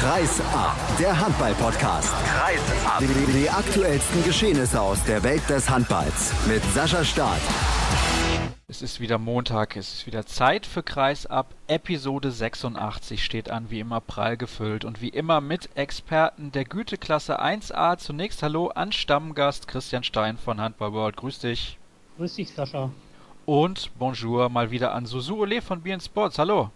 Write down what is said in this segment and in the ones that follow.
Kreis ab, der Handball-Podcast. Kreis ab. Die, die aktuellsten Geschehnisse aus der Welt des Handballs mit Sascha Staat. Es ist wieder Montag, es ist wieder Zeit für Kreis ab. Episode 86 steht an, wie immer prall gefüllt und wie immer mit Experten der Güteklasse 1a. Zunächst Hallo an Stammgast Christian Stein von Handball World. Grüß dich. Grüß dich, Sascha. Und Bonjour mal wieder an Susu Ole von BN Sports. Hallo.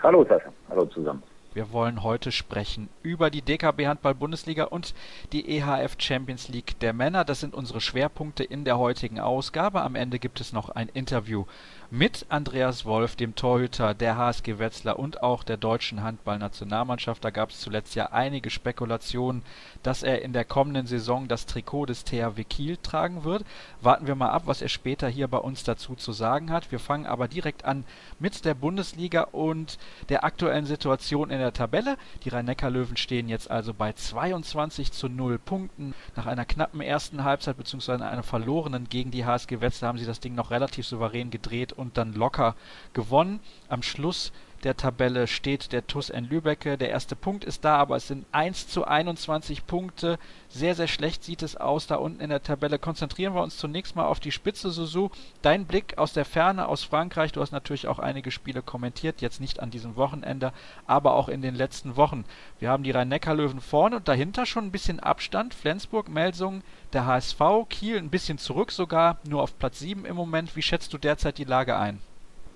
Hallo Sascha, hallo zusammen. Wir wollen heute sprechen über die DKB Handball Bundesliga und die EHF Champions League der Männer. Das sind unsere Schwerpunkte in der heutigen Ausgabe. Am Ende gibt es noch ein Interview mit Andreas Wolf, dem Torhüter der HSG Wetzlar und auch der deutschen Handballnationalmannschaft. Da gab es zuletzt ja einige Spekulationen, dass er in der kommenden Saison das Trikot des THW Kiel tragen wird. Warten wir mal ab, was er später hier bei uns dazu zu sagen hat. Wir fangen aber direkt an mit der Bundesliga und der aktuellen Situation in der Tabelle. Die Rhein-Neckar-Löwen stehen jetzt also bei 22 zu 0 Punkten. Nach einer knappen ersten Halbzeit bzw. einer verlorenen gegen die HSG Wetzlar haben sie das Ding noch relativ souverän gedreht und dann locker gewonnen. Am Schluss der Tabelle steht der TuS N Lübecke. Der erste Punkt ist da, aber es sind 1 zu 21 Punkte. Sehr, sehr schlecht sieht es aus da unten in der Tabelle. Konzentrieren wir uns zunächst mal auf die Spitze, Susu. Dein Blick aus der Ferne, aus Frankreich. Du hast natürlich auch einige Spiele kommentiert, jetzt nicht an diesem Wochenende, aber auch in den letzten Wochen. Wir haben die Rhein-Neckar-Löwen vorne und dahinter schon ein bisschen Abstand. Flensburg, Melsungen, der HSV, Kiel ein bisschen zurück sogar, nur auf Platz 7 im Moment. Wie schätzt du derzeit die Lage ein?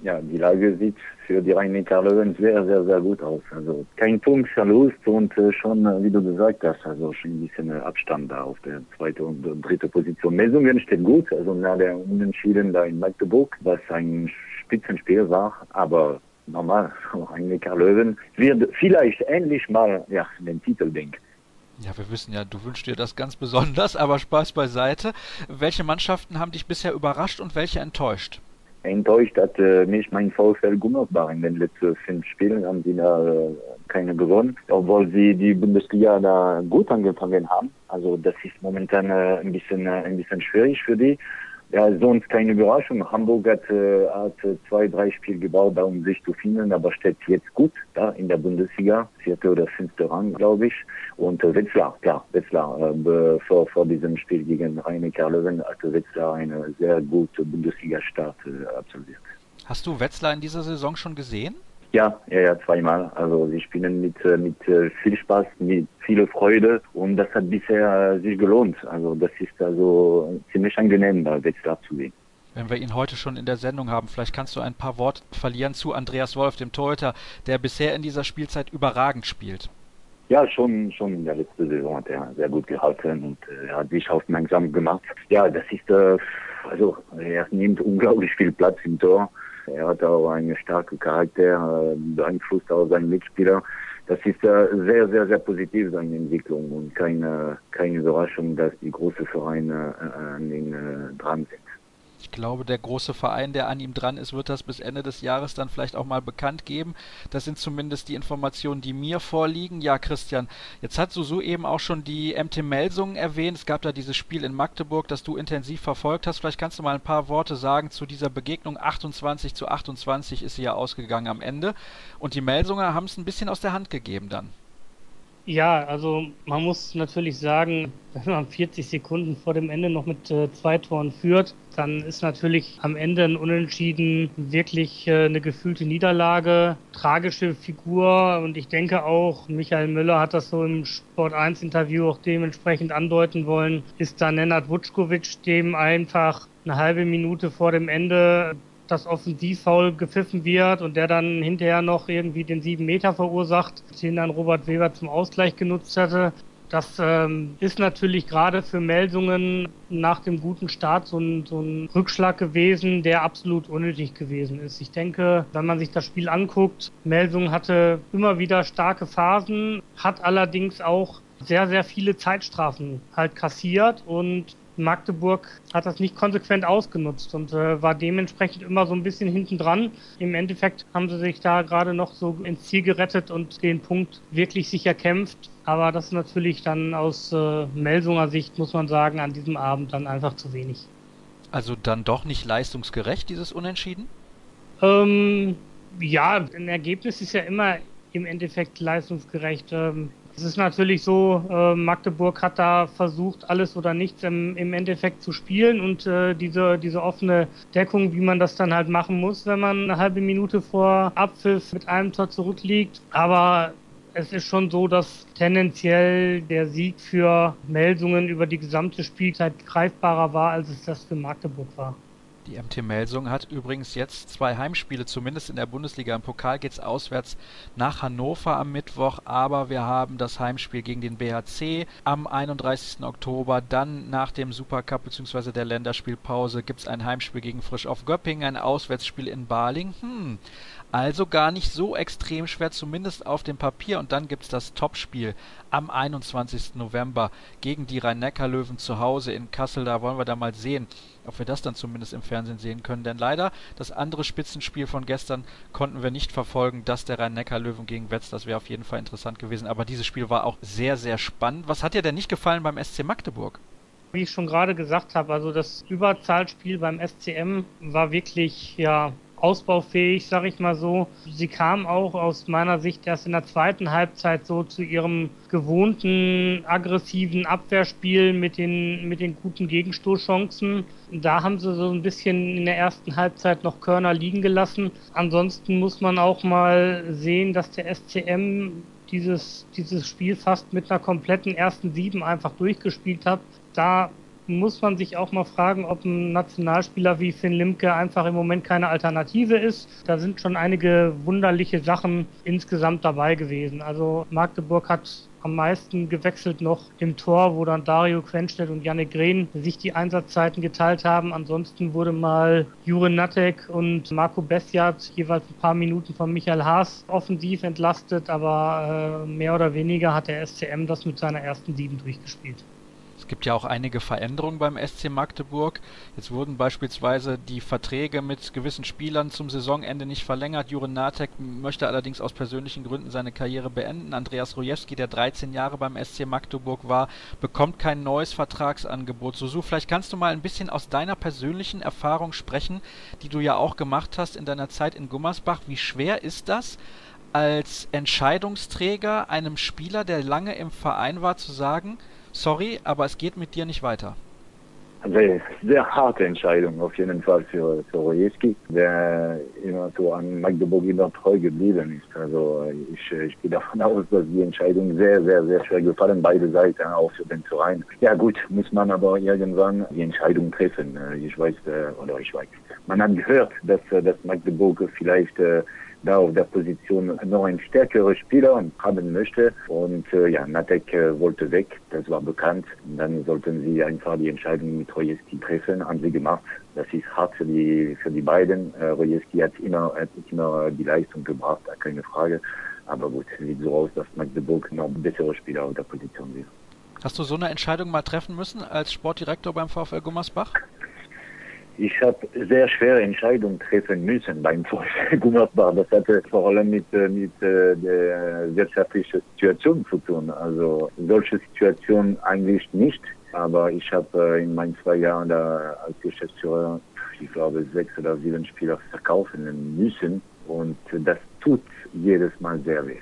Ja, die Lage sieht für die Rhein-Neckar-Löwen sehr, sehr, sehr gut aus. Also kein Punktverlust und äh, schon, äh, wie du gesagt hast, also schon ein bisschen äh, Abstand da auf der zweiten und äh, dritte Position. Messungen steht gut, also nach der Unentschieden da in Magdeburg, was ein Spitzenspiel war, aber normal, Rhein-Neckar-Löwen wird vielleicht endlich mal ja, den Titel denken. Ja, wir wissen ja, du wünschst dir das ganz besonders, aber Spaß beiseite. Welche Mannschaften haben dich bisher überrascht und welche enttäuscht? Enttäuscht hat äh, mich mein VfL Gummersbach in den letzten fünf Spielen haben sie da äh, keine gewonnen, obwohl sie die Bundesliga da gut angefangen haben. Also das ist momentan äh, ein bisschen äh, ein bisschen schwierig für die. Ja, sonst keine Überraschung. Hamburg hat, äh, hat zwei, drei Spiele gebaut, um sich zu finden, aber steht jetzt gut da in der Bundesliga, vierte oder fünfte Rang, glaube ich. Und äh, Wetzlar, klar, Wetzlar, äh, vor, vor diesem Spiel gegen Rhein-Neckar Löwen hat Wetzlar eine sehr gute Bundesliga-Start äh, absolviert. Hast du Wetzlar in dieser Saison schon gesehen? Ja, ja, ja, zweimal. Also sie spielen mit äh, mit äh, viel Spaß, mit viel Freude und das hat bisher äh, sich gelohnt. Also das ist also ziemlich angenehm, da Wetzlar zu sehen. Wenn wir ihn heute schon in der Sendung haben, vielleicht kannst du ein paar Worte verlieren zu Andreas Wolf, dem Torhüter, der bisher in dieser Spielzeit überragend spielt. Ja, schon, schon in der letzten Saison hat er sehr gut gehalten und er hat sich aufmerksam gemacht. Ja, das ist, äh, also er nimmt unglaublich viel Platz im Tor er hat auch einen starken Charakter, äh, beeinflusst auch seinen Mitspieler. Das ist äh, sehr, sehr, sehr positiv, seine Entwicklung und keine, keine Überraschung, dass die großen Vereine äh, an ihn dran sind. Ich glaube, der große Verein, der an ihm dran ist, wird das bis Ende des Jahres dann vielleicht auch mal bekannt geben. Das sind zumindest die Informationen, die mir vorliegen. Ja, Christian, jetzt hast du so eben auch schon die MT Melsungen erwähnt. Es gab da dieses Spiel in Magdeburg, das du intensiv verfolgt hast. Vielleicht kannst du mal ein paar Worte sagen zu dieser Begegnung. 28 zu 28 ist sie ja ausgegangen am Ende. Und die Melsunger haben es ein bisschen aus der Hand gegeben dann. Ja, also man muss natürlich sagen, wenn man 40 Sekunden vor dem Ende noch mit äh, zwei Toren führt, dann ist natürlich am Ende ein Unentschieden wirklich äh, eine gefühlte Niederlage, tragische Figur und ich denke auch, Michael Müller hat das so im Sport 1 Interview auch dementsprechend andeuten wollen, ist da Nenad Vučković, dem einfach eine halbe Minute vor dem Ende das Offensivfoul gepfiffen wird und der dann hinterher noch irgendwie den sieben Meter verursacht, den dann Robert Weber zum Ausgleich genutzt hatte. Das ähm, ist natürlich gerade für Meldungen nach dem guten Start so ein, so ein Rückschlag gewesen, der absolut unnötig gewesen ist. Ich denke, wenn man sich das Spiel anguckt, Melsungen hatte immer wieder starke Phasen, hat allerdings auch sehr, sehr viele Zeitstrafen halt kassiert und Magdeburg hat das nicht konsequent ausgenutzt und äh, war dementsprechend immer so ein bisschen hinten dran. Im Endeffekt haben sie sich da gerade noch so ins Ziel gerettet und den Punkt wirklich sicher kämpft. Aber das ist natürlich dann aus äh, Melsunger Sicht, muss man sagen, an diesem Abend dann einfach zu wenig. Also dann doch nicht leistungsgerecht, dieses Unentschieden? Ähm, ja, ein Ergebnis ist ja immer im Endeffekt leistungsgerecht. Ähm, es ist natürlich so, äh, Magdeburg hat da versucht, alles oder nichts im, im Endeffekt zu spielen und äh, diese, diese offene Deckung, wie man das dann halt machen muss, wenn man eine halbe Minute vor Abpfiff mit einem Tor zurückliegt. Aber es ist schon so, dass tendenziell der Sieg für Melsungen über die gesamte Spielzeit greifbarer war, als es das für Magdeburg war. Die MT Melsung hat übrigens jetzt zwei Heimspiele, zumindest in der Bundesliga. Im Pokal geht es auswärts nach Hannover am Mittwoch, aber wir haben das Heimspiel gegen den BHC am 31. Oktober. Dann nach dem Supercup bzw. der Länderspielpause gibt es ein Heimspiel gegen Frisch auf Göppingen, ein Auswärtsspiel in Baling. Hm, also gar nicht so extrem schwer, zumindest auf dem Papier. Und dann gibt es das Topspiel am 21. November gegen die Rhein-Neckar-Löwen zu Hause in Kassel. Da wollen wir da mal sehen, ob wir das dann zumindest im Fernsehen sehen können. Denn leider, das andere Spitzenspiel von gestern konnten wir nicht verfolgen. Das der Rhein-Neckar-Löwen gegen Wetz, das wäre auf jeden Fall interessant gewesen. Aber dieses Spiel war auch sehr, sehr spannend. Was hat dir denn nicht gefallen beim SC Magdeburg? Wie ich schon gerade gesagt habe, also das Überzahlspiel beim SCM war wirklich, ja, ausbaufähig, sag ich mal so. Sie kam auch aus meiner Sicht erst in der zweiten Halbzeit so zu ihrem gewohnten aggressiven Abwehrspiel mit den, mit den guten Gegenstoßchancen. Da haben sie so ein bisschen in der ersten Halbzeit noch Körner liegen gelassen. Ansonsten muss man auch mal sehen, dass der SCM dieses, dieses Spiel fast mit einer kompletten ersten Sieben einfach durchgespielt hat. Da muss man sich auch mal fragen, ob ein Nationalspieler wie Finn Limke einfach im Moment keine Alternative ist. Da sind schon einige wunderliche Sachen insgesamt dabei gewesen. Also Magdeburg hat am meisten gewechselt noch im Tor, wo dann Dario Quenstedt und Janne Green sich die Einsatzzeiten geteilt haben. Ansonsten wurde mal Jure Nattek und Marco Bessiat jeweils ein paar Minuten von Michael Haas offensiv entlastet, aber äh, mehr oder weniger hat der SCM das mit seiner ersten Sieben durchgespielt. Gibt ja auch einige Veränderungen beim SC Magdeburg. Jetzt wurden beispielsweise die Verträge mit gewissen Spielern zum Saisonende nicht verlängert. Juren Natek möchte allerdings aus persönlichen Gründen seine Karriere beenden. Andreas Rojewski, der 13 Jahre beim SC Magdeburg war, bekommt kein neues Vertragsangebot. Susu, vielleicht kannst du mal ein bisschen aus deiner persönlichen Erfahrung sprechen, die du ja auch gemacht hast in deiner Zeit in Gummersbach. Wie schwer ist das? als Entscheidungsträger einem Spieler, der lange im Verein war, zu sagen, sorry, aber es geht mit dir nicht weiter. Sehr, sehr harte Entscheidung auf jeden Fall für, für Rojewski, der immer so an Magdeburg immer treu geblieben ist. Also ich, ich gehe davon aus, dass die Entscheidung sehr, sehr, sehr schwer gefallen, beide Seiten, auch für den Verein. Ja gut, muss man aber irgendwann die Entscheidung treffen. Ich weiß, äh, oder ich weiß, man hat gehört, dass, dass Magdeburg vielleicht äh, da auf der Position noch ein stärkerer Spieler haben möchte. Und äh, ja, Natek äh, wollte weg, das war bekannt. Und dann sollten sie einfach die Entscheidung mit Rojeski treffen, haben sie gemacht. Das ist hart für die, für die beiden. Äh, Rojeski hat immer, hat immer die Leistung gebracht, keine Frage. Aber gut, sieht so aus, dass Magdeburg noch bessere Spieler auf der Position wird. Hast du so eine Entscheidung mal treffen müssen als Sportdirektor beim VfL Gummersbach? Ich habe sehr schwere Entscheidungen treffen müssen beim Gummersbach. Das hatte vor allem mit, äh, mit äh, der wirtschaftlichen Situation zu tun. Also solche Situation eigentlich nicht. Aber ich habe äh, in meinen zwei Jahren da als Geschäftsführer, ich glaube, sechs oder sieben Spieler verkaufen müssen. Und das tut jedes Mal sehr weh.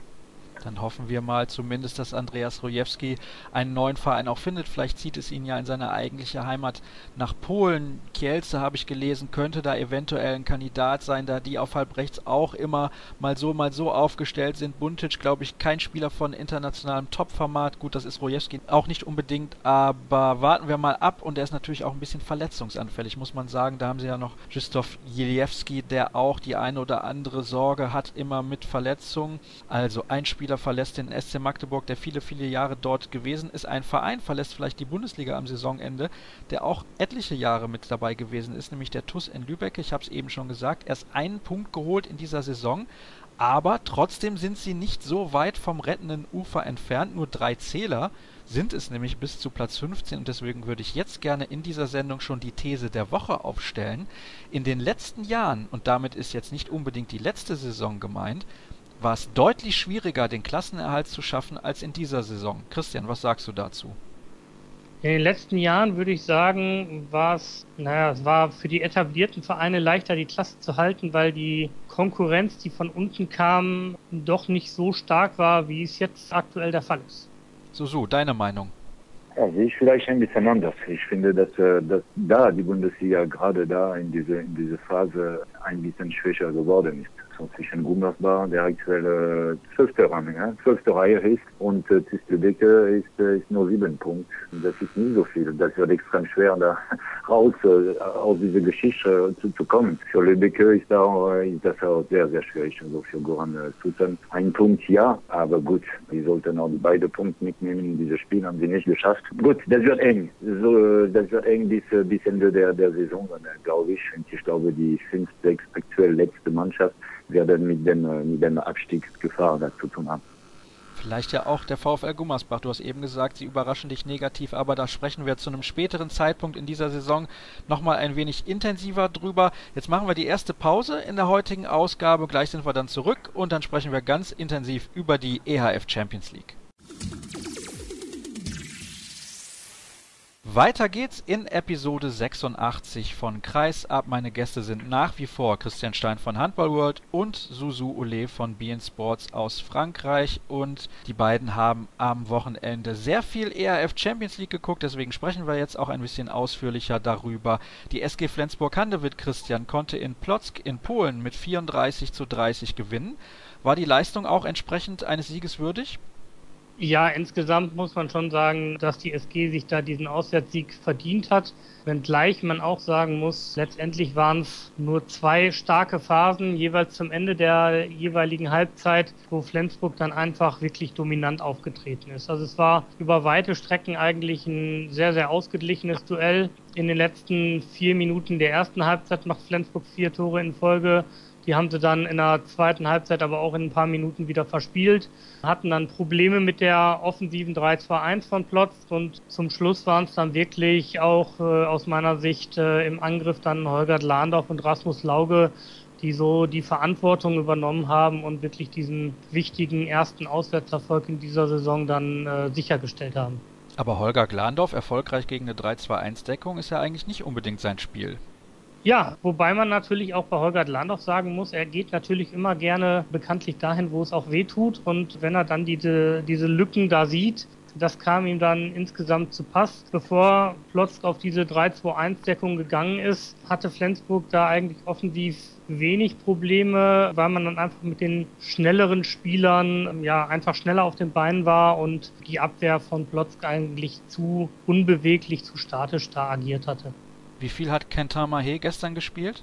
Dann hoffen wir mal zumindest, dass Andreas Rojewski einen neuen Verein auch findet. Vielleicht zieht es ihn ja in seine eigentliche Heimat nach Polen. Kielce, habe ich gelesen, könnte da eventuell ein Kandidat sein, da die auf halb rechts auch immer mal so, mal so aufgestellt sind. Buntic, glaube ich, kein Spieler von internationalem Topformat. Gut, das ist Rojewski auch nicht unbedingt, aber warten wir mal ab. Und er ist natürlich auch ein bisschen verletzungsanfällig, muss man sagen. Da haben sie ja noch Krzysztof Jeliewski, der auch die eine oder andere Sorge hat, immer mit Verletzungen. Also ein Spieler Spieler verlässt den SC Magdeburg, der viele, viele Jahre dort gewesen ist. Ein Verein verlässt vielleicht die Bundesliga am Saisonende, der auch etliche Jahre mit dabei gewesen ist, nämlich der TUS in Lübeck. Ich habe es eben schon gesagt, erst einen Punkt geholt in dieser Saison. Aber trotzdem sind sie nicht so weit vom rettenden Ufer entfernt. Nur drei Zähler sind es nämlich bis zu Platz 15 und deswegen würde ich jetzt gerne in dieser Sendung schon die These der Woche aufstellen. In den letzten Jahren, und damit ist jetzt nicht unbedingt die letzte Saison gemeint, war es deutlich schwieriger, den Klassenerhalt zu schaffen als in dieser Saison. Christian, was sagst du dazu? In den letzten Jahren würde ich sagen, war es, naja, es war für die etablierten Vereine leichter, die Klasse zu halten, weil die Konkurrenz, die von unten kam, doch nicht so stark war, wie es jetzt aktuell der Fall ist. So, so, deine Meinung. Ja, sehe ich vielleicht ein bisschen anders. Ich finde, dass, äh, dass da die Bundesliga gerade da in diese, in diese Phase ein bisschen schwächer geworden ist zwischen Gummersbach, der aktuelle zwölfte Rang, ja, zwölfte Reihe ist und äh, Tistelbecke ist, äh, ist nur sieben Punkte. Das ist nicht so viel. Das wird extrem schwer, da raus äh, aus dieser Geschichte zu, zu kommen. Für Lübecke ist, da, äh, ist das auch sehr, sehr schwierig. Also für Goran äh, Susan ein Punkt ja, aber gut, die sollten auch die beiden Punkte mitnehmen. Dieses Spiel haben sie nicht geschafft. Gut, das wird eng. So, das wird eng bis, äh, bis Ende der, der Saison, glaube ich. Und ich glaube, die fünf, sechs aktuell letzte Mannschaft werden mit dem, äh, mit dem Abstiegsgefahr zu tun haben. Vielleicht ja auch der VfL Gummersbach. Du hast eben gesagt, sie überraschen dich negativ, aber da sprechen wir zu einem späteren Zeitpunkt in dieser Saison nochmal ein wenig intensiver drüber. Jetzt machen wir die erste Pause in der heutigen Ausgabe. Gleich sind wir dann zurück und dann sprechen wir ganz intensiv über die EHF Champions League. Weiter geht's in Episode 86 von Kreis ab. Meine Gäste sind nach wie vor Christian Stein von Handball World und Susu Ole von BN Sports aus Frankreich. Und die beiden haben am Wochenende sehr viel ERF Champions League geguckt, deswegen sprechen wir jetzt auch ein bisschen ausführlicher darüber. Die SG Flensburg-Handewitt, Christian, konnte in Plotzk in Polen mit 34 zu 30 gewinnen. War die Leistung auch entsprechend eines Sieges würdig? Ja, insgesamt muss man schon sagen, dass die SG sich da diesen Auswärtssieg verdient hat. Wenngleich man auch sagen muss, letztendlich waren es nur zwei starke Phasen, jeweils zum Ende der jeweiligen Halbzeit, wo Flensburg dann einfach wirklich dominant aufgetreten ist. Also es war über weite Strecken eigentlich ein sehr, sehr ausgeglichenes Duell. In den letzten vier Minuten der ersten Halbzeit macht Flensburg vier Tore in Folge. Die haben sie dann in der zweiten Halbzeit aber auch in ein paar Minuten wieder verspielt, hatten dann Probleme mit der offensiven 3-2-1 von Plotz und zum Schluss waren es dann wirklich auch äh, aus meiner Sicht äh, im Angriff dann Holger Lahndorf und Rasmus Lauge, die so die Verantwortung übernommen haben und wirklich diesen wichtigen ersten Auswärtserfolg in dieser Saison dann äh, sichergestellt haben. Aber Holger Glandorf erfolgreich gegen eine 3-2-1-Deckung ist ja eigentlich nicht unbedingt sein Spiel. Ja, wobei man natürlich auch bei Holger Landorf sagen muss, er geht natürlich immer gerne bekanntlich dahin, wo es auch weh tut. Und wenn er dann diese, diese Lücken da sieht, das kam ihm dann insgesamt zu Pass. Bevor Plotzk auf diese 3-2-1-Deckung gegangen ist, hatte Flensburg da eigentlich offensiv wenig Probleme, weil man dann einfach mit den schnelleren Spielern ja einfach schneller auf den Beinen war und die Abwehr von Plotzk eigentlich zu unbeweglich, zu statisch da agiert hatte. Wie viel hat Kentar Mahé gestern gespielt?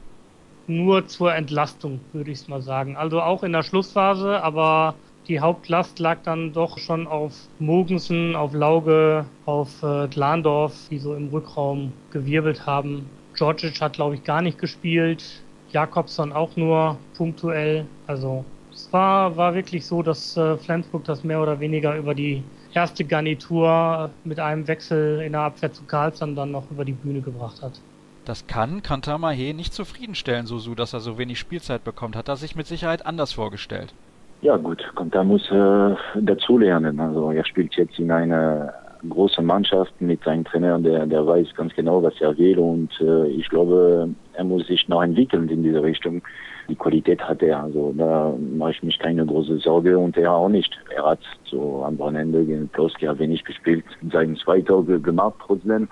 Nur zur Entlastung, würde ich es mal sagen. Also auch in der Schlussphase, aber die Hauptlast lag dann doch schon auf Mogensen, auf Lauge, auf äh, Glandorf, die so im Rückraum gewirbelt haben. Georgic hat, glaube ich, gar nicht gespielt. Jakobson auch nur punktuell. Also es war, war wirklich so, dass äh, Flensburg das mehr oder weniger über die erste Garnitur mit einem Wechsel in der Abwehr zu Karlsson dann noch über die Bühne gebracht hat. Das kann Kantamahe nicht zufriedenstellen, Susu, dass er so wenig Spielzeit bekommt. Hat er sich mit Sicherheit anders vorgestellt. Ja gut, Kanta muss äh, dazulernen. Also er spielt jetzt in einer großen Mannschaft mit einem Trainer, der, der weiß ganz genau, was er will und äh, ich glaube, er muss sich noch entwickeln in diese Richtung die Qualität hat er. Also da mache ich mich keine große Sorge und er auch nicht. Er hat so am Wochenende gegen Ploski wenig gespielt, seinen zweiter gemacht trotzdem.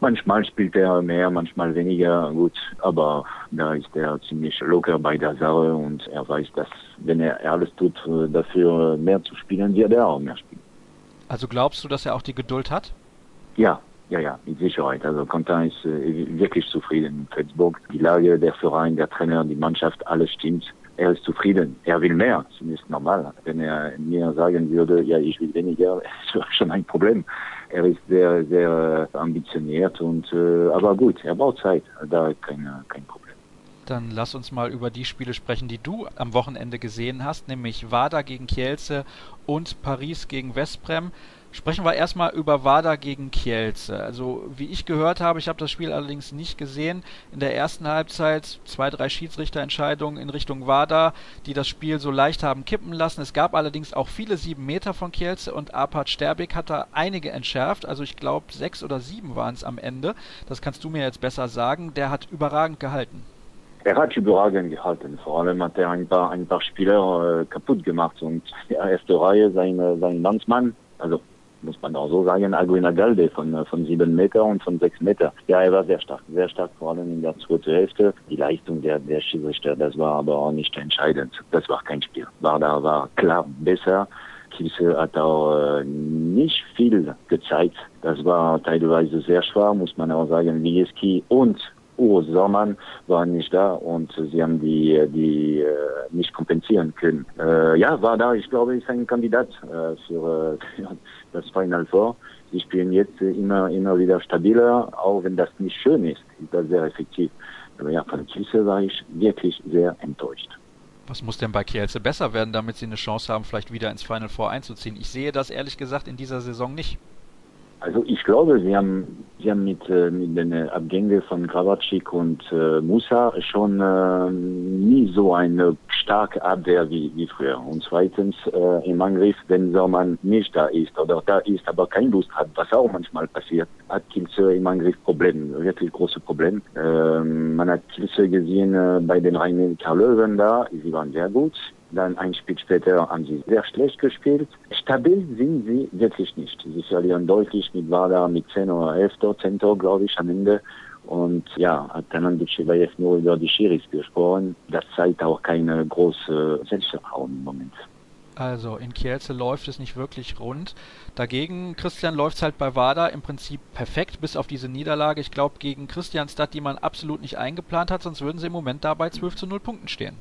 Manchmal spielt er mehr, manchmal weniger gut, aber da ist er ziemlich locker bei der Sache und er weiß, dass wenn er alles tut, dafür mehr zu spielen, wird er auch mehr spielen. Also glaubst du, dass er auch die Geduld hat? Ja, ja, ja, mit Sicherheit. Also Quentin ist äh, wirklich zufrieden in Flensburg. Die Lage, der Verein, der Trainer, die Mannschaft, alles stimmt. Er ist zufrieden. Er will mehr. Das ist normal. Wenn er mir sagen würde, ja, ich will weniger, wäre schon ein Problem. Er ist sehr, sehr ambitioniert und, äh, aber gut, er braucht Zeit. Da kein, kein Problem. Dann lass uns mal über die Spiele sprechen, die du am Wochenende gesehen hast, nämlich Wada gegen Kielce und Paris gegen Westbrem. Sprechen wir erstmal über Wada gegen Kielce. Also wie ich gehört habe, ich habe das Spiel allerdings nicht gesehen, in der ersten Halbzeit zwei, drei Schiedsrichterentscheidungen in Richtung Wada, die das Spiel so leicht haben kippen lassen. Es gab allerdings auch viele sieben Meter von Kielce und Arpad Sterbik hat da einige entschärft. Also ich glaube sechs oder sieben waren es am Ende. Das kannst du mir jetzt besser sagen. Der hat überragend gehalten. Er hat überragend gehalten. Vor allem hat er ein paar, ein paar Spieler äh, kaputt gemacht und der ersten Reihe sein, sein Landsmann, also muss man auch so sagen, Aguina Galde von, von sieben Meter und von sechs Meter. Ja, er war sehr stark, sehr stark, vor allem in der zweiten Hälfte. Die Leistung der, der Schiedsrichter, das war aber auch nicht entscheidend. Das war kein Spiel. War da war klar besser. Kiese hat auch äh, nicht viel gezeigt. Das war teilweise sehr schwer, muss man auch sagen. Lieski und Urs Sommann waren nicht da und sie haben die, die äh, nicht kompensieren können. Äh, ja, war da, ich glaube, ist ein Kandidat äh, für, äh, das Final Four. Sie spielen jetzt immer, immer wieder stabiler, auch wenn das nicht schön ist, ist das sehr effektiv. Aber ja, von Kielse war ich wirklich sehr enttäuscht. Was muss denn bei Kielce besser werden, damit sie eine Chance haben, vielleicht wieder ins Final Four einzuziehen? Ich sehe das ehrlich gesagt in dieser Saison nicht. Also ich glaube, sie haben, sie haben mit, äh, mit den Abgängen von Krawatschik und äh, Musa schon äh, nie so eine starke Abwehr wie, wie früher. Und zweitens äh, im Angriff, wenn Saumann nicht da ist oder da ist, aber keine Lust hat, was auch manchmal passiert, hat Kilze im Angriff Probleme, wirklich große Probleme. Äh, man hat Kilze gesehen äh, bei den rhein Löwen da, sie waren sehr gut. Dann ein Spiel später haben sie sehr schlecht gespielt. Stabil sind sie wirklich nicht. Sie verlieren deutlich mit Wada mit 10 oder 11 10 glaube ich, am Ende. Und ja, hat Tanan Dutschebayev nur über die Schiris gesprochen. Das zeigt auch keine große Selbstvertrauen im Moment. Also in Kielce läuft es nicht wirklich rund. Dagegen, Christian, läuft es halt bei WADA im Prinzip perfekt, bis auf diese Niederlage. Ich glaube, gegen Christianstadt, die man absolut nicht eingeplant hat, sonst würden sie im Moment da bei 12 zu 0 Punkten stehen.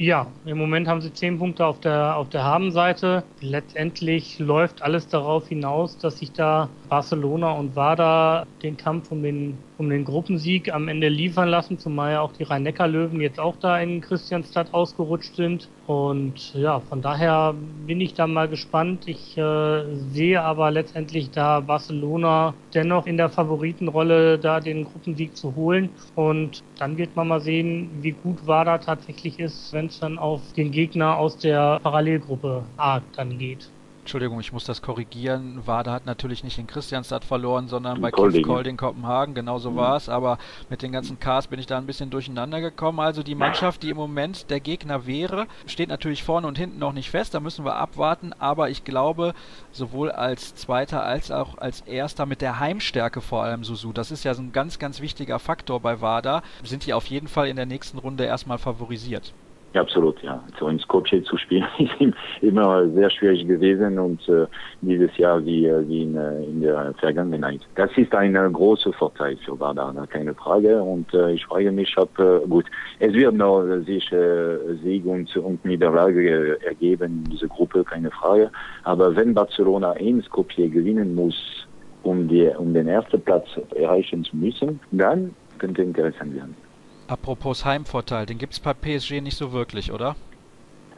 Ja, im Moment haben sie zehn Punkte auf der, auf der Habenseite. Letztendlich läuft alles darauf hinaus, dass sich da Barcelona und Wada den Kampf um den, um den Gruppensieg am Ende liefern lassen, zumal ja auch die Rhein-Neckar-Löwen jetzt auch da in Christianstadt ausgerutscht sind. Und ja, von daher bin ich da mal gespannt. Ich äh, sehe aber letztendlich da Barcelona dennoch in der Favoritenrolle, da den Gruppensieg zu holen. Und dann wird man mal sehen, wie gut Wada tatsächlich ist, wenn es dann auf den Gegner aus der Parallelgruppe A dann geht. Entschuldigung, ich muss das korrigieren. Wada hat natürlich nicht in Christianstadt verloren, sondern bei Kids Kolding Kopenhagen. Genau so mhm. war es. Aber mit den ganzen Cars bin ich da ein bisschen durcheinander gekommen. Also die Mannschaft, die im Moment der Gegner wäre, steht natürlich vorne und hinten noch nicht fest. Da müssen wir abwarten. Aber ich glaube, sowohl als Zweiter als auch als Erster mit der Heimstärke vor allem Susu, das ist ja so ein ganz, ganz wichtiger Faktor bei Wada, sind die auf jeden Fall in der nächsten Runde erstmal favorisiert. Absolut, ja. So in Skopje zu spielen ist immer sehr schwierig gewesen und äh, dieses Jahr wie, äh, wie in, äh, in der Vergangenheit. Das ist ein äh, großer Vorteil für Badana, keine Frage. Und äh, ich frage mich, ob, äh, gut, es wird noch sich äh, Sieg und, und Niederlage ergeben in dieser Gruppe, keine Frage. Aber wenn Barcelona in Skopje gewinnen muss, um, die, um den ersten Platz erreichen zu müssen, dann könnte interessant werden. Apropos Heimvorteil, den gibt es bei PSG nicht so wirklich, oder?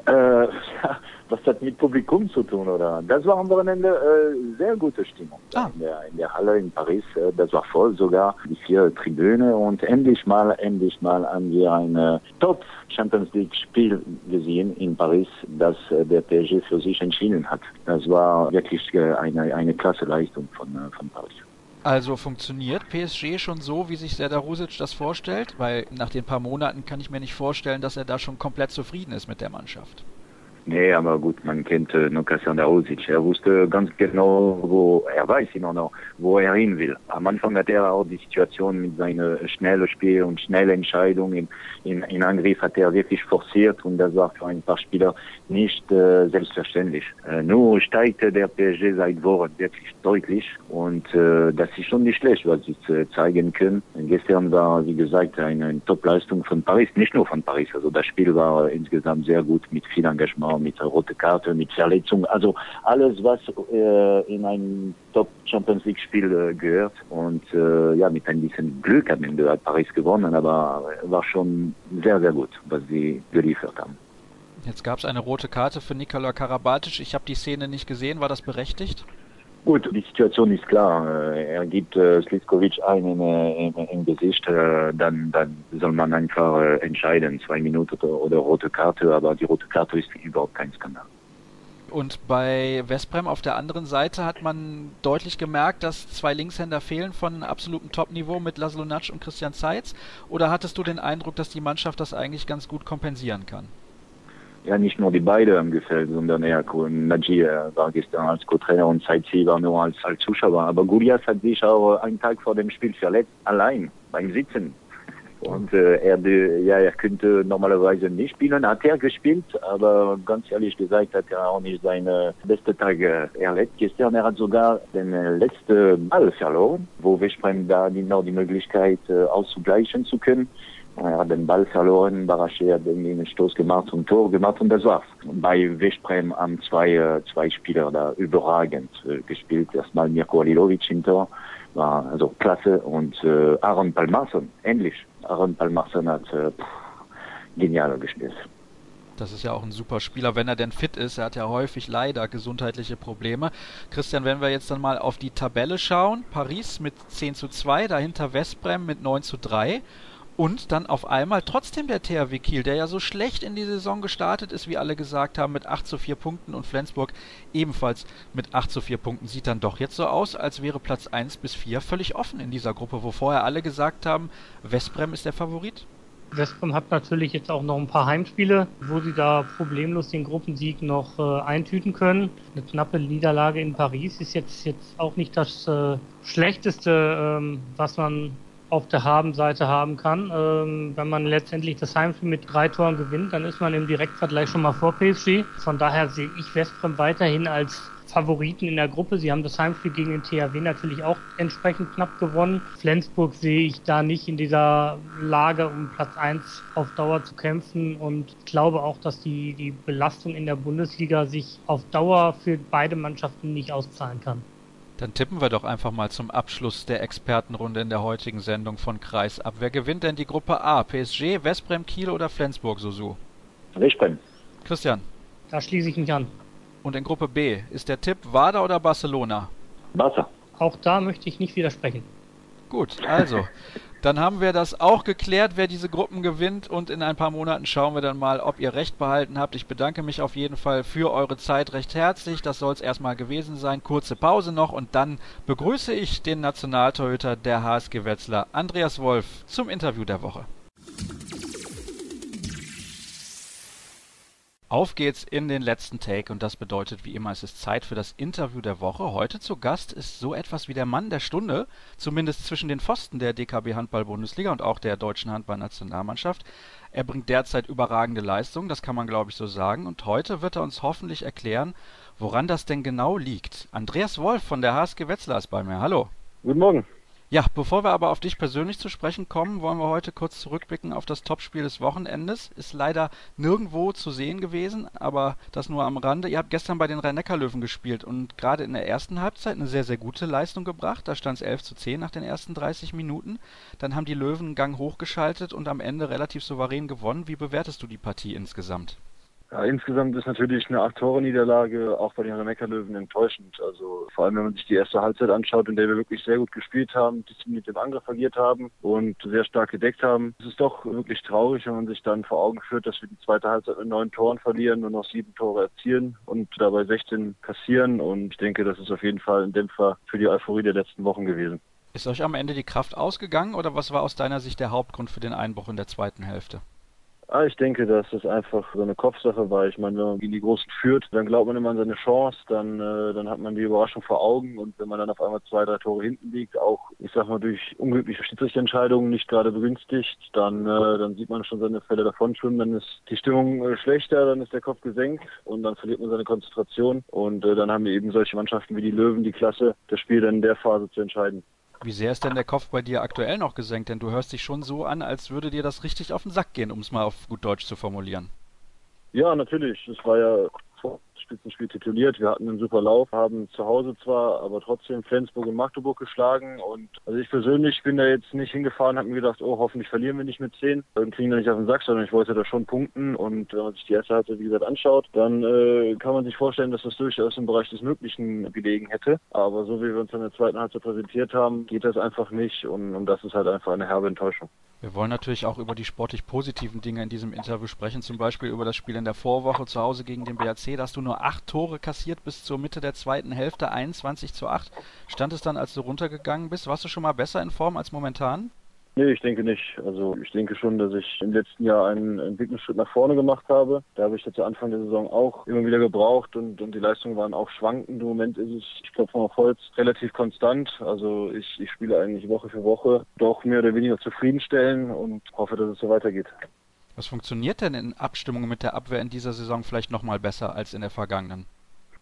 Äh, was hat mit Publikum zu tun, oder? Das war am Wochenende äh, sehr gute Stimmung. Ah. In, der, in der Halle in Paris, äh, das war voll sogar, die vier Tribüne und endlich mal, endlich mal haben wir ein äh, Top Champions League Spiel gesehen in Paris, das äh, der PSG für sich entschieden hat. Das war wirklich äh, eine, eine klasse Leistung von, von Paris. Also funktioniert PSG schon so, wie sich Serdar Rusic das vorstellt? Weil nach den paar Monaten kann ich mir nicht vorstellen, dass er da schon komplett zufrieden ist mit der Mannschaft. Nee, aber gut, man kennt äh, Nokasan Darusic. Er wusste ganz genau, wo er weiß immer noch, wo er hin will. Am Anfang hat er auch die Situation mit seinem schnellen Spiel und schnellen Entscheidungen in, in, in Angriff hat er wirklich forciert und das war für ein paar Spieler nicht äh, selbstverständlich. Äh, nur steigt der PSG seit Wochen wirklich deutlich und äh, das ist schon nicht schlecht, was sie äh, zeigen können. Gestern war, wie gesagt, eine, eine Top-Leistung von Paris, nicht nur von Paris. Also das Spiel war insgesamt sehr gut mit viel Engagement mit rote Karte, mit Verletzung, also alles, was äh, in ein Top Champions League Spiel äh, gehört. Und äh, ja, mit ein bisschen Glück am Ende hat Paris gewonnen, aber war schon sehr, sehr gut, was sie geliefert haben. Jetzt gab es eine rote Karte für Nikola Karabatic. Ich habe die Szene nicht gesehen. War das berechtigt? Gut, die Situation ist klar. Äh, er gibt äh, Slitkovic einen äh, im, im, Gesicht, äh, dann, dann soll man einfach äh, entscheiden, zwei Minuten oder, oder rote Karte, aber die rote Karte ist überhaupt kein Skandal. Und bei Westbrem auf der anderen Seite hat man deutlich gemerkt, dass zwei Linkshänder fehlen von absolutem Top-Niveau mit Laszlo Natsch und Christian Zeitz. Oder hattest du den Eindruck, dass die Mannschaft das eigentlich ganz gut kompensieren kann? Ja, nicht nur die beiden haben gefällt, sondern eher Naji war gestern als Co-Trainer und Zeitzi war nur als, als Zuschauer. Aber Gulias hat sich auch einen Tag vor dem Spiel verletzt, allein beim Sitzen. Und äh, er, ja, er könnte normalerweise nicht spielen, hat er gespielt, aber ganz ehrlich gesagt hat er auch nicht seine beste Tage erlebt. Gestern er hat sogar den äh, letzten Ball verloren, wo Westbrem da noch die Möglichkeit äh, auszugleichen zu können. Er hat den Ball verloren, Baraché hat einen Stoß gemacht und Tor gemacht und das war's. Bei Westbrem haben zwei, äh, zwei Spieler da überragend äh, gespielt. Erstmal Mirko Alilovic hinter war also klasse und äh, Aaron Palmarsson ähnlich. Aaron Palmarsson hat äh, genial gespielt. Das ist ja auch ein super Spieler, wenn er denn fit ist. Er hat ja häufig leider gesundheitliche Probleme. Christian, wenn wir jetzt dann mal auf die Tabelle schauen, Paris mit 10 zu 2, dahinter Westbrem mit 9 zu 3 und dann auf einmal trotzdem der THW Kiel, der ja so schlecht in die Saison gestartet ist, wie alle gesagt haben, mit 8 zu 4 Punkten und Flensburg ebenfalls mit 8 zu 4 Punkten, sieht dann doch jetzt so aus, als wäre Platz 1 bis 4 völlig offen in dieser Gruppe, wo vorher alle gesagt haben, Westbrem ist der Favorit. Westbrem hat natürlich jetzt auch noch ein paar Heimspiele, wo sie da problemlos den Gruppensieg noch äh, eintüten können. Eine knappe Niederlage in Paris ist jetzt, jetzt auch nicht das äh, Schlechteste, ähm, was man auf der Habenseite haben kann. Ähm, wenn man letztendlich das Heimspiel mit drei Toren gewinnt, dann ist man im Direktvergleich schon mal vor PSG. Von daher sehe ich Westbrem weiterhin als Favoriten in der Gruppe. Sie haben das Heimspiel gegen den THW natürlich auch entsprechend knapp gewonnen. Flensburg sehe ich da nicht in dieser Lage, um Platz 1 auf Dauer zu kämpfen und glaube auch, dass die, die Belastung in der Bundesliga sich auf Dauer für beide Mannschaften nicht auszahlen kann. Dann tippen wir doch einfach mal zum Abschluss der Expertenrunde in der heutigen Sendung von Kreis ab. Wer gewinnt denn die Gruppe A? PSG, Westbrem, Kiel oder Flensburg, Susu? Westbrem. Christian. Da schließe ich mich an. Und in Gruppe B, ist der Tipp Wada oder Barcelona? Barca. Auch da möchte ich nicht widersprechen. Gut, also, dann haben wir das auch geklärt, wer diese Gruppen gewinnt und in ein paar Monaten schauen wir dann mal, ob ihr recht behalten habt. Ich bedanke mich auf jeden Fall für eure Zeit recht herzlich. Das soll es erstmal gewesen sein. Kurze Pause noch und dann begrüße ich den Nationaltorhüter der HSG Wetzlar, Andreas Wolf, zum Interview der Woche. Auf geht's in den letzten Take und das bedeutet wie immer, es ist Zeit für das Interview der Woche. Heute zu Gast ist so etwas wie der Mann der Stunde, zumindest zwischen den Pfosten der DKB Handball-Bundesliga und auch der deutschen Handballnationalmannschaft. Er bringt derzeit überragende Leistungen, das kann man glaube ich so sagen. Und heute wird er uns hoffentlich erklären, woran das denn genau liegt. Andreas Wolf von der HSG Wetzlar ist bei mir. Hallo. Guten Morgen. Ja, bevor wir aber auf dich persönlich zu sprechen kommen, wollen wir heute kurz zurückblicken auf das Topspiel des Wochenendes. Ist leider nirgendwo zu sehen gewesen, aber das nur am Rande. Ihr habt gestern bei den Rhein-Neckar-Löwen gespielt und gerade in der ersten Halbzeit eine sehr, sehr gute Leistung gebracht. Da stand es 11 zu 10 nach den ersten 30 Minuten. Dann haben die Löwen einen Gang hochgeschaltet und am Ende relativ souverän gewonnen. Wie bewertest du die Partie insgesamt? Ja, insgesamt ist natürlich eine Acht-Tore-Niederlage auch bei den Rhein-Neckar-Löwen enttäuschend. Also vor allem, wenn man sich die erste Halbzeit anschaut, in der wir wirklich sehr gut gespielt haben, diszipliniert im Angriff agiert haben und sehr stark gedeckt haben. Es ist doch wirklich traurig, wenn man sich dann vor Augen führt, dass wir die zweite Halbzeit mit neun Toren verlieren und noch sieben Tore erzielen und dabei 16 kassieren. Und ich denke, das ist auf jeden Fall ein Dämpfer für die Euphorie der letzten Wochen gewesen. Ist euch am Ende die Kraft ausgegangen oder was war aus deiner Sicht der Hauptgrund für den Einbruch in der zweiten Hälfte? Ah, ich denke, das einfach so eine Kopfsache war. Ich meine, wenn man gegen die Großen führt, dann glaubt man immer an seine Chance, dann, äh, dann hat man die Überraschung vor Augen und wenn man dann auf einmal zwei, drei Tore hinten liegt, auch, ich sag mal, durch unglückliche Schiedsrichterentscheidungen nicht gerade begünstigt, dann, äh, dann sieht man schon seine Fälle davon schwimmen, dann ist die Stimmung äh, schlechter, dann ist der Kopf gesenkt und dann verliert man seine Konzentration und äh, dann haben wir eben solche Mannschaften wie die Löwen die Klasse, das Spiel dann in der Phase zu entscheiden. Wie sehr ist denn der Kopf bei dir aktuell noch gesenkt? Denn du hörst dich schon so an, als würde dir das richtig auf den Sack gehen, um es mal auf gut Deutsch zu formulieren. Ja, natürlich. Es war ja Spitzenspiel tituliert. Wir hatten einen super Lauf, haben zu Hause zwar, aber trotzdem Flensburg und Magdeburg geschlagen. Und also ich persönlich bin da jetzt nicht hingefahren, habe mir gedacht, oh, hoffentlich verlieren wir nicht mit 10 und kriegen da nicht auf den Sack, sondern ich wollte da schon punkten. Und wenn man sich die erste Halbzeit, wie gesagt, anschaut, dann äh, kann man sich vorstellen, dass das durchaus im Bereich des Möglichen gelegen hätte. Aber so wie wir uns in der zweiten Halbzeit präsentiert haben, geht das einfach nicht. Und, und das ist halt einfach eine herbe Enttäuschung. Wir wollen natürlich auch über die sportlich positiven Dinge in diesem Interview sprechen, zum Beispiel über das Spiel in der Vorwoche zu Hause gegen den BAC. Da hast du nur acht Tore kassiert bis zur Mitte der zweiten Hälfte, 21 zu 8. Stand es dann, als du runtergegangen bist? Warst du schon mal besser in Form als momentan? Nee, ich denke nicht. Also ich denke schon, dass ich im letzten Jahr einen Entwicklungsschritt nach vorne gemacht habe. Da habe ich jetzt zu Anfang der Saison auch immer wieder gebraucht und, und die Leistungen waren auch schwankend. Im Moment ist es, ich glaube von Holz, relativ konstant. Also ich, ich spiele eigentlich Woche für Woche doch mehr oder weniger zufriedenstellen und hoffe, dass es so weitergeht. Was funktioniert denn in Abstimmung mit der Abwehr in dieser Saison vielleicht nochmal besser als in der vergangenen?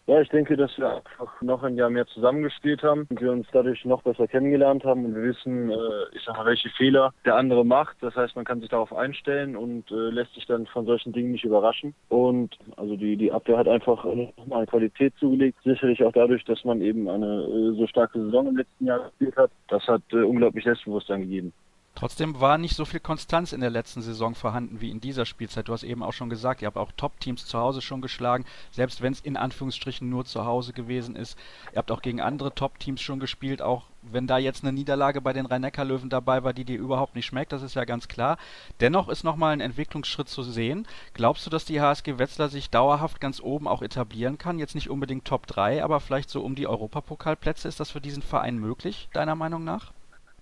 Ja, ich denke, dass wir einfach noch ein Jahr mehr zusammengespielt haben und wir uns dadurch noch besser kennengelernt haben und wir wissen, äh, ich sag mal, welche Fehler der andere macht. Das heißt, man kann sich darauf einstellen und äh, lässt sich dann von solchen Dingen nicht überraschen. Und also die, die Abwehr hat einfach nochmal Qualität zugelegt. Sicherlich auch dadurch, dass man eben eine äh, so starke Saison im letzten Jahr gespielt hat. Das hat äh, unglaublich Selbstbewusstsein gegeben. Trotzdem war nicht so viel Konstanz in der letzten Saison vorhanden wie in dieser Spielzeit. Du hast eben auch schon gesagt, ihr habt auch Top-Teams zu Hause schon geschlagen, selbst wenn es in Anführungsstrichen nur zu Hause gewesen ist. Ihr habt auch gegen andere Top-Teams schon gespielt, auch wenn da jetzt eine Niederlage bei den Rhein-Neckar-Löwen dabei war, die dir überhaupt nicht schmeckt, das ist ja ganz klar. Dennoch ist nochmal ein Entwicklungsschritt zu sehen. Glaubst du, dass die HSG Wetzlar sich dauerhaft ganz oben auch etablieren kann? Jetzt nicht unbedingt Top 3, aber vielleicht so um die Europapokalplätze. Ist das für diesen Verein möglich, deiner Meinung nach?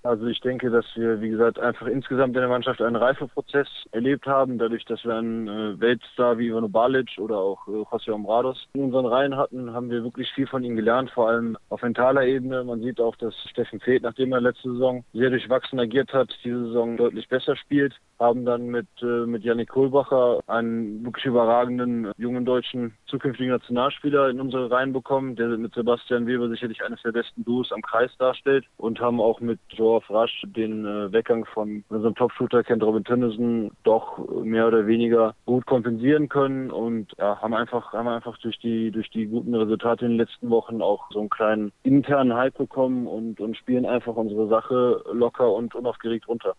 Also ich denke, dass wir, wie gesagt, einfach insgesamt in der Mannschaft einen Reifeprozess erlebt haben, dadurch, dass wir einen äh, Weltstar wie Ivano Balic oder auch äh, José Omrados in unseren Reihen hatten, haben wir wirklich viel von ihm gelernt, vor allem auf mentaler Ebene. Man sieht auch, dass Steffen Feth, nachdem er letzte Saison sehr durchwachsen agiert hat, diese Saison deutlich besser spielt haben dann mit, äh, mit Yannick Kohlbacher einen wirklich überragenden jungen deutschen zukünftigen Nationalspieler in unsere Reihen bekommen, der mit Sebastian Weber sicherlich eines der besten Duos am Kreis darstellt und haben auch mit Joao auf rasch den äh, Weggang von unserem Top-Shooter Kent Robin Tennison doch mehr oder weniger gut kompensieren können und ja, haben einfach haben einfach durch die durch die guten Resultate in den letzten Wochen auch so einen kleinen internen Hype bekommen und und spielen einfach unsere Sache locker und unaufgeregt runter.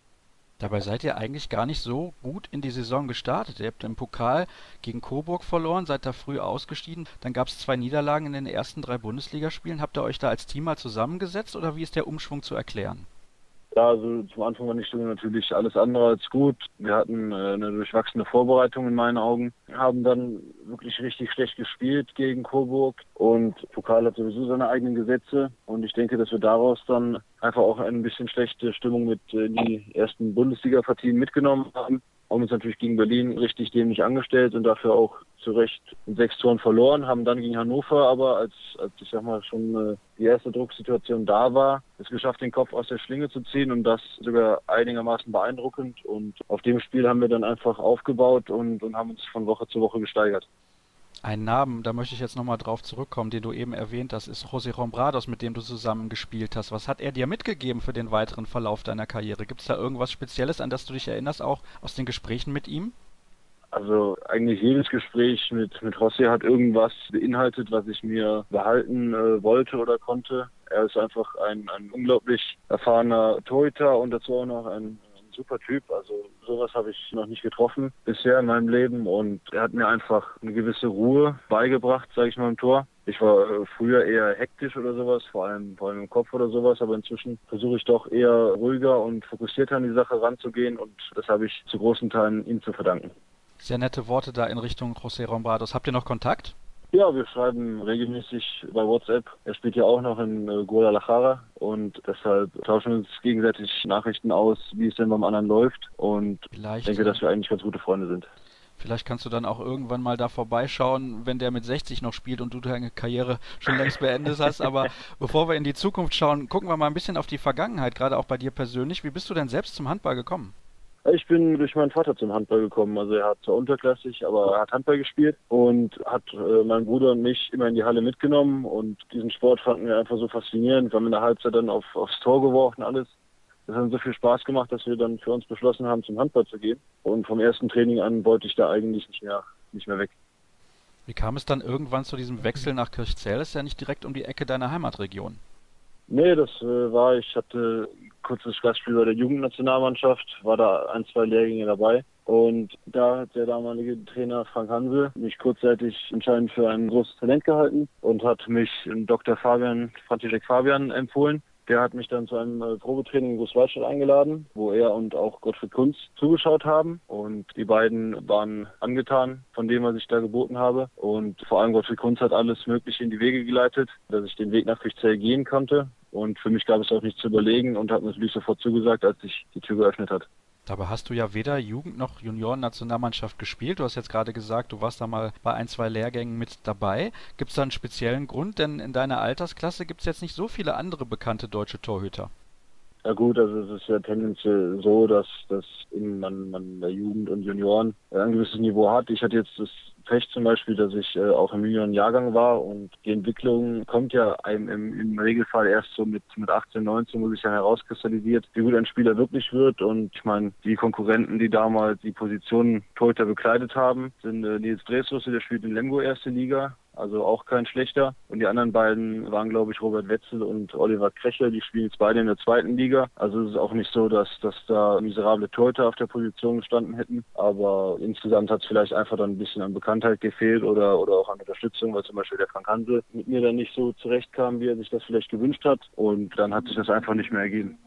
Dabei seid ihr eigentlich gar nicht so gut in die Saison gestartet. Ihr habt im Pokal gegen Coburg verloren, seid da früh ausgestiegen. Dann gab es zwei Niederlagen in den ersten drei Bundesligaspielen. Habt ihr euch da als Team mal zusammengesetzt oder wie ist der Umschwung zu erklären? Ja, also zum Anfang war die Stimmung natürlich alles andere als gut. Wir hatten äh, eine durchwachsene Vorbereitung in meinen Augen, haben dann wirklich richtig schlecht gespielt gegen Coburg und Pokal hat sowieso seine eigenen Gesetze und ich denke, dass wir daraus dann einfach auch ein bisschen schlechte Stimmung mit äh, in die ersten Bundesliga-Partien mitgenommen haben haben uns natürlich gegen Berlin richtig dämlich angestellt und dafür auch zu Recht in sechs Toren verloren, haben dann gegen Hannover aber, als, als ich sag mal schon äh, die erste Drucksituation da war, es geschafft, den Kopf aus der Schlinge zu ziehen und das sogar einigermaßen beeindruckend. Und auf dem Spiel haben wir dann einfach aufgebaut und, und haben uns von Woche zu Woche gesteigert. Ein Namen, da möchte ich jetzt nochmal drauf zurückkommen, den du eben erwähnt hast, ist José Rombrados, mit dem du zusammen gespielt hast. Was hat er dir mitgegeben für den weiteren Verlauf deiner Karriere? Gibt es da irgendwas Spezielles, an das du dich erinnerst, auch aus den Gesprächen mit ihm? Also eigentlich jedes Gespräch mit, mit José hat irgendwas beinhaltet, was ich mir behalten äh, wollte oder konnte. Er ist einfach ein, ein unglaublich erfahrener Torhüter und dazu auch noch ein super Typ. Also sowas habe ich noch nicht getroffen bisher in meinem Leben und er hat mir einfach eine gewisse Ruhe beigebracht, sage ich mal im Tor. Ich war äh, früher eher hektisch oder sowas, vor allem, vor allem im Kopf oder sowas, aber inzwischen versuche ich doch eher ruhiger und fokussierter an die Sache ranzugehen und das habe ich zu großen Teilen ihm zu verdanken. Sehr nette Worte da in Richtung José Rombrados. Habt ihr noch Kontakt? Ja, wir schreiben regelmäßig bei WhatsApp. Er spielt ja auch noch in äh, Guadalajara und deshalb tauschen wir uns gegenseitig Nachrichten aus, wie es denn beim anderen läuft und Vielleicht, denke, dass wir eigentlich ganz gute Freunde sind. Vielleicht kannst du dann auch irgendwann mal da vorbeischauen, wenn der mit 60 noch spielt und du deine Karriere schon längst beendet hast. Aber bevor wir in die Zukunft schauen, gucken wir mal ein bisschen auf die Vergangenheit, gerade auch bei dir persönlich. Wie bist du denn selbst zum Handball gekommen? Ich bin durch meinen Vater zum Handball gekommen. Also er hat zwar unterklassig, aber er hat Handball gespielt und hat äh, meinen Bruder und mich immer in die Halle mitgenommen und diesen Sport fanden wir einfach so faszinierend. Wir haben in der Halbzeit dann auf, aufs Tor geworfen, alles. Das hat so viel Spaß gemacht, dass wir dann für uns beschlossen haben, zum Handball zu gehen. Und vom ersten Training an wollte ich da eigentlich nicht mehr, nicht mehr weg. Wie kam es dann irgendwann zu diesem Wechsel nach Kirchzell? Das ist ja nicht direkt um die Ecke deiner Heimatregion. Nee, das äh, war, ich hatte kurzes Gastspiel bei der Jugendnationalmannschaft, war da ein, zwei Lehrgänge dabei. Und da hat der damalige Trainer Frank Hansel mich kurzzeitig entscheidend für ein großes Talent gehalten und hat mich Dr. Fabian, František Fabian empfohlen. Der hat mich dann zu einem äh, Probetraining in Großwaldstadt eingeladen, wo er und auch Gottfried Kunz zugeschaut haben. Und die beiden waren angetan von dem, was ich da geboten habe. Und vor allem Gottfried Kunz hat alles Mögliche in die Wege geleitet, dass ich den Weg nach Fichzell gehen konnte. Und für mich gab es auch nichts zu überlegen und hat natürlich sofort zugesagt, als sich die Tür geöffnet hat. Dabei hast du ja weder Jugend- noch Junioren-Nationalmannschaft gespielt. Du hast jetzt gerade gesagt, du warst da mal bei ein, zwei Lehrgängen mit dabei. Gibt es da einen speziellen Grund? Denn in deiner Altersklasse gibt es jetzt nicht so viele andere bekannte deutsche Torhüter. Ja gut, also es ist ja tendenziell so, dass, dass man, man der Jugend und Junioren ein gewisses Niveau hat. Ich hatte jetzt das Pech zum Beispiel, dass ich äh, auch im Junioren-Jahrgang war und die Entwicklung kommt ja einem im, im Regelfall erst so mit, mit 18, 19, wo sich dann herauskristallisiert, wie gut ein Spieler wirklich wird. Und ich meine, die Konkurrenten, die damals die Position Torhüter bekleidet haben, sind äh, Nils Dresrusse, der spielt in Lemgo erste Liga, also auch kein schlechter. Und die anderen beiden waren, glaube ich, Robert Wetzel und Oliver Krechler, die spielen jetzt beide in der zweiten Liga. Also es ist auch nicht so, dass, dass da miserable Torhüter auf der Position gestanden hätten. Aber insgesamt hat es vielleicht einfach dann ein bisschen an Bekanntheit gefehlt oder, oder auch an Unterstützung, weil zum Beispiel der Frank Hansel mit mir dann nicht so zurechtkam, wie er sich das vielleicht gewünscht hat. Und dann hat sich das einfach nicht mehr ergeben.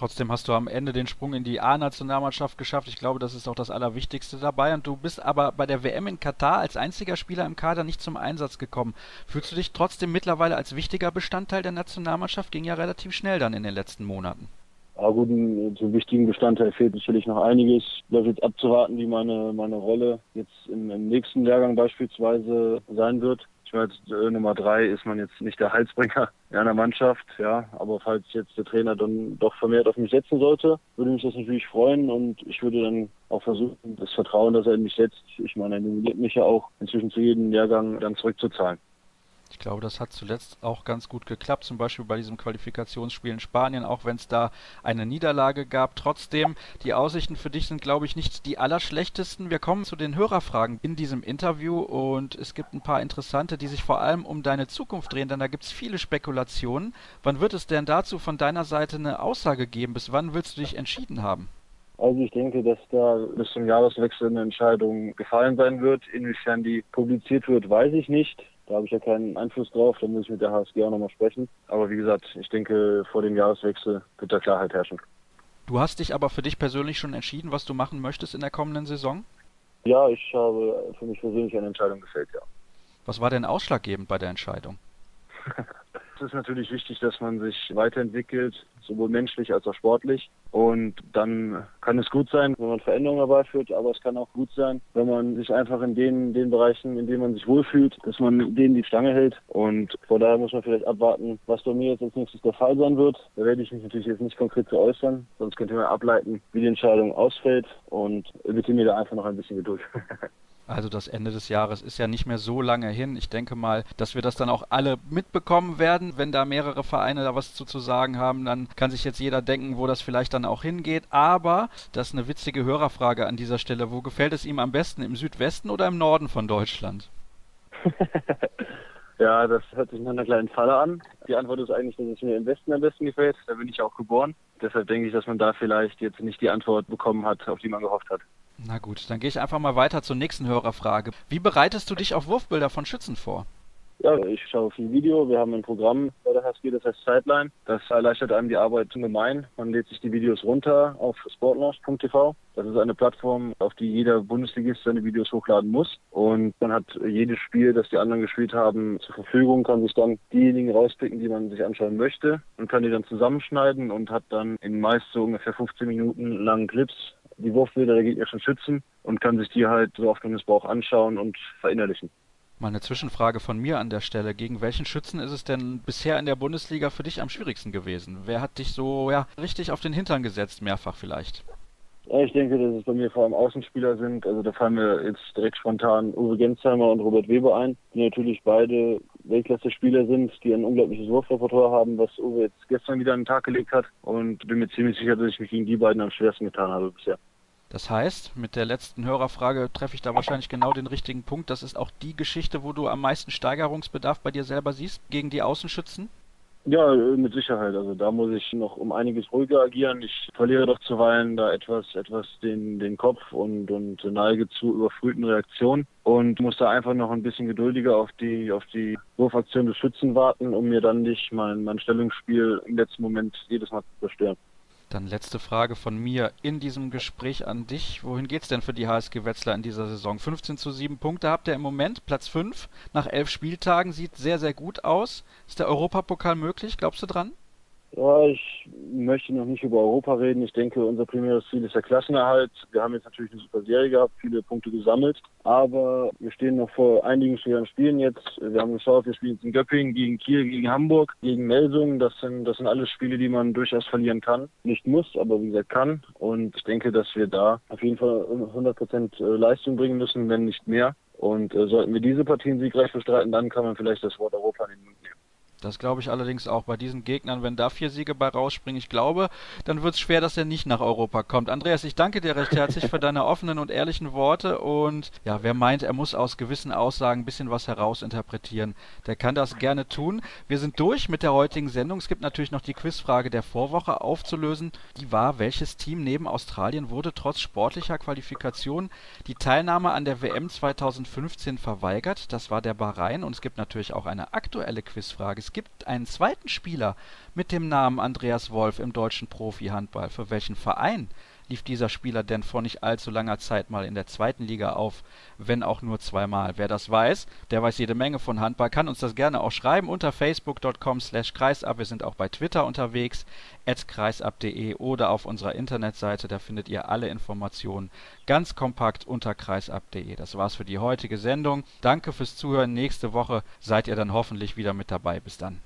Trotzdem hast du am Ende den Sprung in die A-Nationalmannschaft geschafft. Ich glaube, das ist auch das Allerwichtigste dabei. Und du bist aber bei der WM in Katar als einziger Spieler im Kader nicht zum Einsatz gekommen. Fühlst du dich trotzdem mittlerweile als wichtiger Bestandteil der Nationalmannschaft? Ging ja relativ schnell dann in den letzten Monaten. Aber gut, zum wichtigen Bestandteil fehlt natürlich noch einiges. Da wird abzuwarten, wie meine, meine Rolle jetzt im, im nächsten Lehrgang beispielsweise sein wird. Ich meine, äh, Nummer drei ist man jetzt nicht der Heilsbringer in einer Mannschaft, ja. Aber falls jetzt der Trainer dann doch vermehrt auf mich setzen sollte, würde mich das natürlich freuen und ich würde dann auch versuchen, das Vertrauen, das er in mich setzt, ich meine, er nominiert mich ja auch inzwischen zu jedem Jahrgang dann zurückzuzahlen. Ich glaube, das hat zuletzt auch ganz gut geklappt, zum Beispiel bei diesem Qualifikationsspiel in Spanien, auch wenn es da eine Niederlage gab. Trotzdem, die Aussichten für dich sind, glaube ich, nicht die allerschlechtesten. Wir kommen zu den Hörerfragen in diesem Interview und es gibt ein paar interessante, die sich vor allem um deine Zukunft drehen, denn da gibt es viele Spekulationen. Wann wird es denn dazu von deiner Seite eine Aussage geben? Bis wann willst du dich entschieden haben? Also ich denke, dass da bis zum Jahreswechsel eine Entscheidung gefallen sein wird. Inwiefern die publiziert wird, weiß ich nicht. Da habe ich ja keinen Einfluss drauf, da muss ich mit der HSG auch nochmal sprechen. Aber wie gesagt, ich denke, vor dem Jahreswechsel wird da Klarheit herrschen. Du hast dich aber für dich persönlich schon entschieden, was du machen möchtest in der kommenden Saison? Ja, ich habe für mich persönlich eine Entscheidung gefällt, ja. Was war denn ausschlaggebend bei der Entscheidung? es ist natürlich wichtig, dass man sich weiterentwickelt, sowohl menschlich als auch sportlich. Und dann kann es gut sein, wenn man Veränderungen herbeiführt, aber es kann auch gut sein, wenn man sich einfach in den, den Bereichen, in denen man sich wohlfühlt, dass man denen die Stange hält. Und von daher muss man vielleicht abwarten, was bei mir jetzt als nächstes der Fall sein wird. Da werde ich mich natürlich jetzt nicht konkret zu äußern, sonst könnte man ableiten, wie die Entscheidung ausfällt. Und bitte mir da einfach noch ein bisschen Geduld. Also das Ende des Jahres ist ja nicht mehr so lange hin. Ich denke mal, dass wir das dann auch alle mitbekommen werden. Wenn da mehrere Vereine da was zu, zu sagen haben, dann kann sich jetzt jeder denken, wo das vielleicht dann auch hingeht. Aber das ist eine witzige Hörerfrage an dieser Stelle. Wo gefällt es ihm am besten? Im Südwesten oder im Norden von Deutschland? ja, das hört sich nach einer kleinen Falle an. Die Antwort ist eigentlich, dass es mir im Westen am besten gefällt. Da bin ich auch geboren. Deshalb denke ich, dass man da vielleicht jetzt nicht die Antwort bekommen hat, auf die man gehofft hat. Na gut, dann gehe ich einfach mal weiter zur nächsten Hörerfrage. Wie bereitest du dich auf Wurfbilder von Schützen vor? Ja, ich schaue viel Video. Wir haben ein Programm bei der HSG, das heißt Sideline. Das erleichtert einem die Arbeit ungemein. Man lädt sich die Videos runter auf sportlaunch.tv. Das ist eine Plattform, auf die jeder Bundesligist seine Videos hochladen muss. Und man hat jedes Spiel, das die anderen gespielt haben, zur Verfügung, kann sich dann diejenigen rauspicken, die man sich anschauen möchte und kann die dann zusammenschneiden und hat dann in meist so ungefähr 15 Minuten langen Clips die Wurfbilder der Gegner schon schützen und kann sich die halt so es braucht anschauen und verinnerlichen. Mal eine Zwischenfrage von mir an der Stelle. Gegen welchen Schützen ist es denn bisher in der Bundesliga für dich am schwierigsten gewesen? Wer hat dich so ja, richtig auf den Hintern gesetzt, mehrfach vielleicht? Ich denke, dass es bei mir vor allem Außenspieler sind. Also da fallen mir jetzt direkt spontan Uwe Gensheimer und Robert Weber ein, die natürlich beide Weltklasse-Spieler sind, die ein unglaubliches Wurfrepertoire haben, was Uwe jetzt gestern wieder an den Tag gelegt hat. Und bin mir ziemlich sicher, dass ich mich gegen die beiden am schwersten getan habe bisher. Das heißt, mit der letzten Hörerfrage treffe ich da wahrscheinlich genau den richtigen Punkt. Das ist auch die Geschichte, wo du am meisten Steigerungsbedarf bei dir selber siehst gegen die Außenschützen? Ja, mit Sicherheit. Also da muss ich noch um einiges ruhiger agieren. Ich verliere doch zuweilen da etwas, etwas den, den Kopf und, und neige zu überfrühten Reaktionen und muss da einfach noch ein bisschen geduldiger auf die, auf die Wurfaktion des Schützen warten, um mir dann nicht mein, mein Stellungsspiel im letzten Moment jedes Mal zu zerstören. Dann letzte Frage von mir in diesem Gespräch an dich. Wohin geht's denn für die HSG Wetzlar in dieser Saison? 15 zu 7 Punkte habt ihr im Moment, Platz 5 nach elf Spieltagen, sieht sehr, sehr gut aus. Ist der Europapokal möglich? Glaubst du dran? Ja, ich möchte noch nicht über Europa reden. Ich denke, unser primäres Ziel ist der Klassenerhalt. Wir haben jetzt natürlich eine super Serie gehabt, viele Punkte gesammelt, aber wir stehen noch vor einigen schweren Spielen jetzt. Wir haben geschaut, wir spielen jetzt in Göppingen gegen Kiel, gegen Hamburg, gegen Melsungen. Das sind, das sind alles Spiele, die man durchaus verlieren kann. Nicht muss, aber wie gesagt kann. Und ich denke, dass wir da auf jeden Fall 100 Prozent äh, Leistung bringen müssen, wenn nicht mehr. Und äh, sollten wir diese Partien siegreich bestreiten, dann kann man vielleicht das Wort Europa nehmen. Das glaube ich allerdings auch bei diesen Gegnern, wenn da vier Siege bei rausspringen. Ich glaube, dann wird es schwer, dass er nicht nach Europa kommt. Andreas, ich danke dir recht herzlich für deine offenen und ehrlichen Worte. Und ja, wer meint, er muss aus gewissen Aussagen ein bisschen was herausinterpretieren, der kann das gerne tun. Wir sind durch mit der heutigen Sendung. Es gibt natürlich noch die Quizfrage der Vorwoche aufzulösen. Die war, welches Team neben Australien wurde trotz sportlicher Qualifikation die Teilnahme an der WM 2015 verweigert? Das war der Bahrain. Und es gibt natürlich auch eine aktuelle Quizfrage. Es gibt einen zweiten Spieler mit dem Namen Andreas Wolf im deutschen Profi-Handball. Für welchen Verein lief dieser Spieler denn vor nicht allzu langer Zeit mal in der zweiten Liga auf, wenn auch nur zweimal. Wer das weiß, der weiß jede Menge von Handball, kann uns das gerne auch schreiben unter facebook.com slash kreisab. Wir sind auch bei Twitter unterwegs, at kreisab.de oder auf unserer Internetseite, da findet ihr alle Informationen ganz kompakt unter kreisab.de. Das war's für die heutige Sendung. Danke fürs Zuhören. Nächste Woche seid ihr dann hoffentlich wieder mit dabei. Bis dann.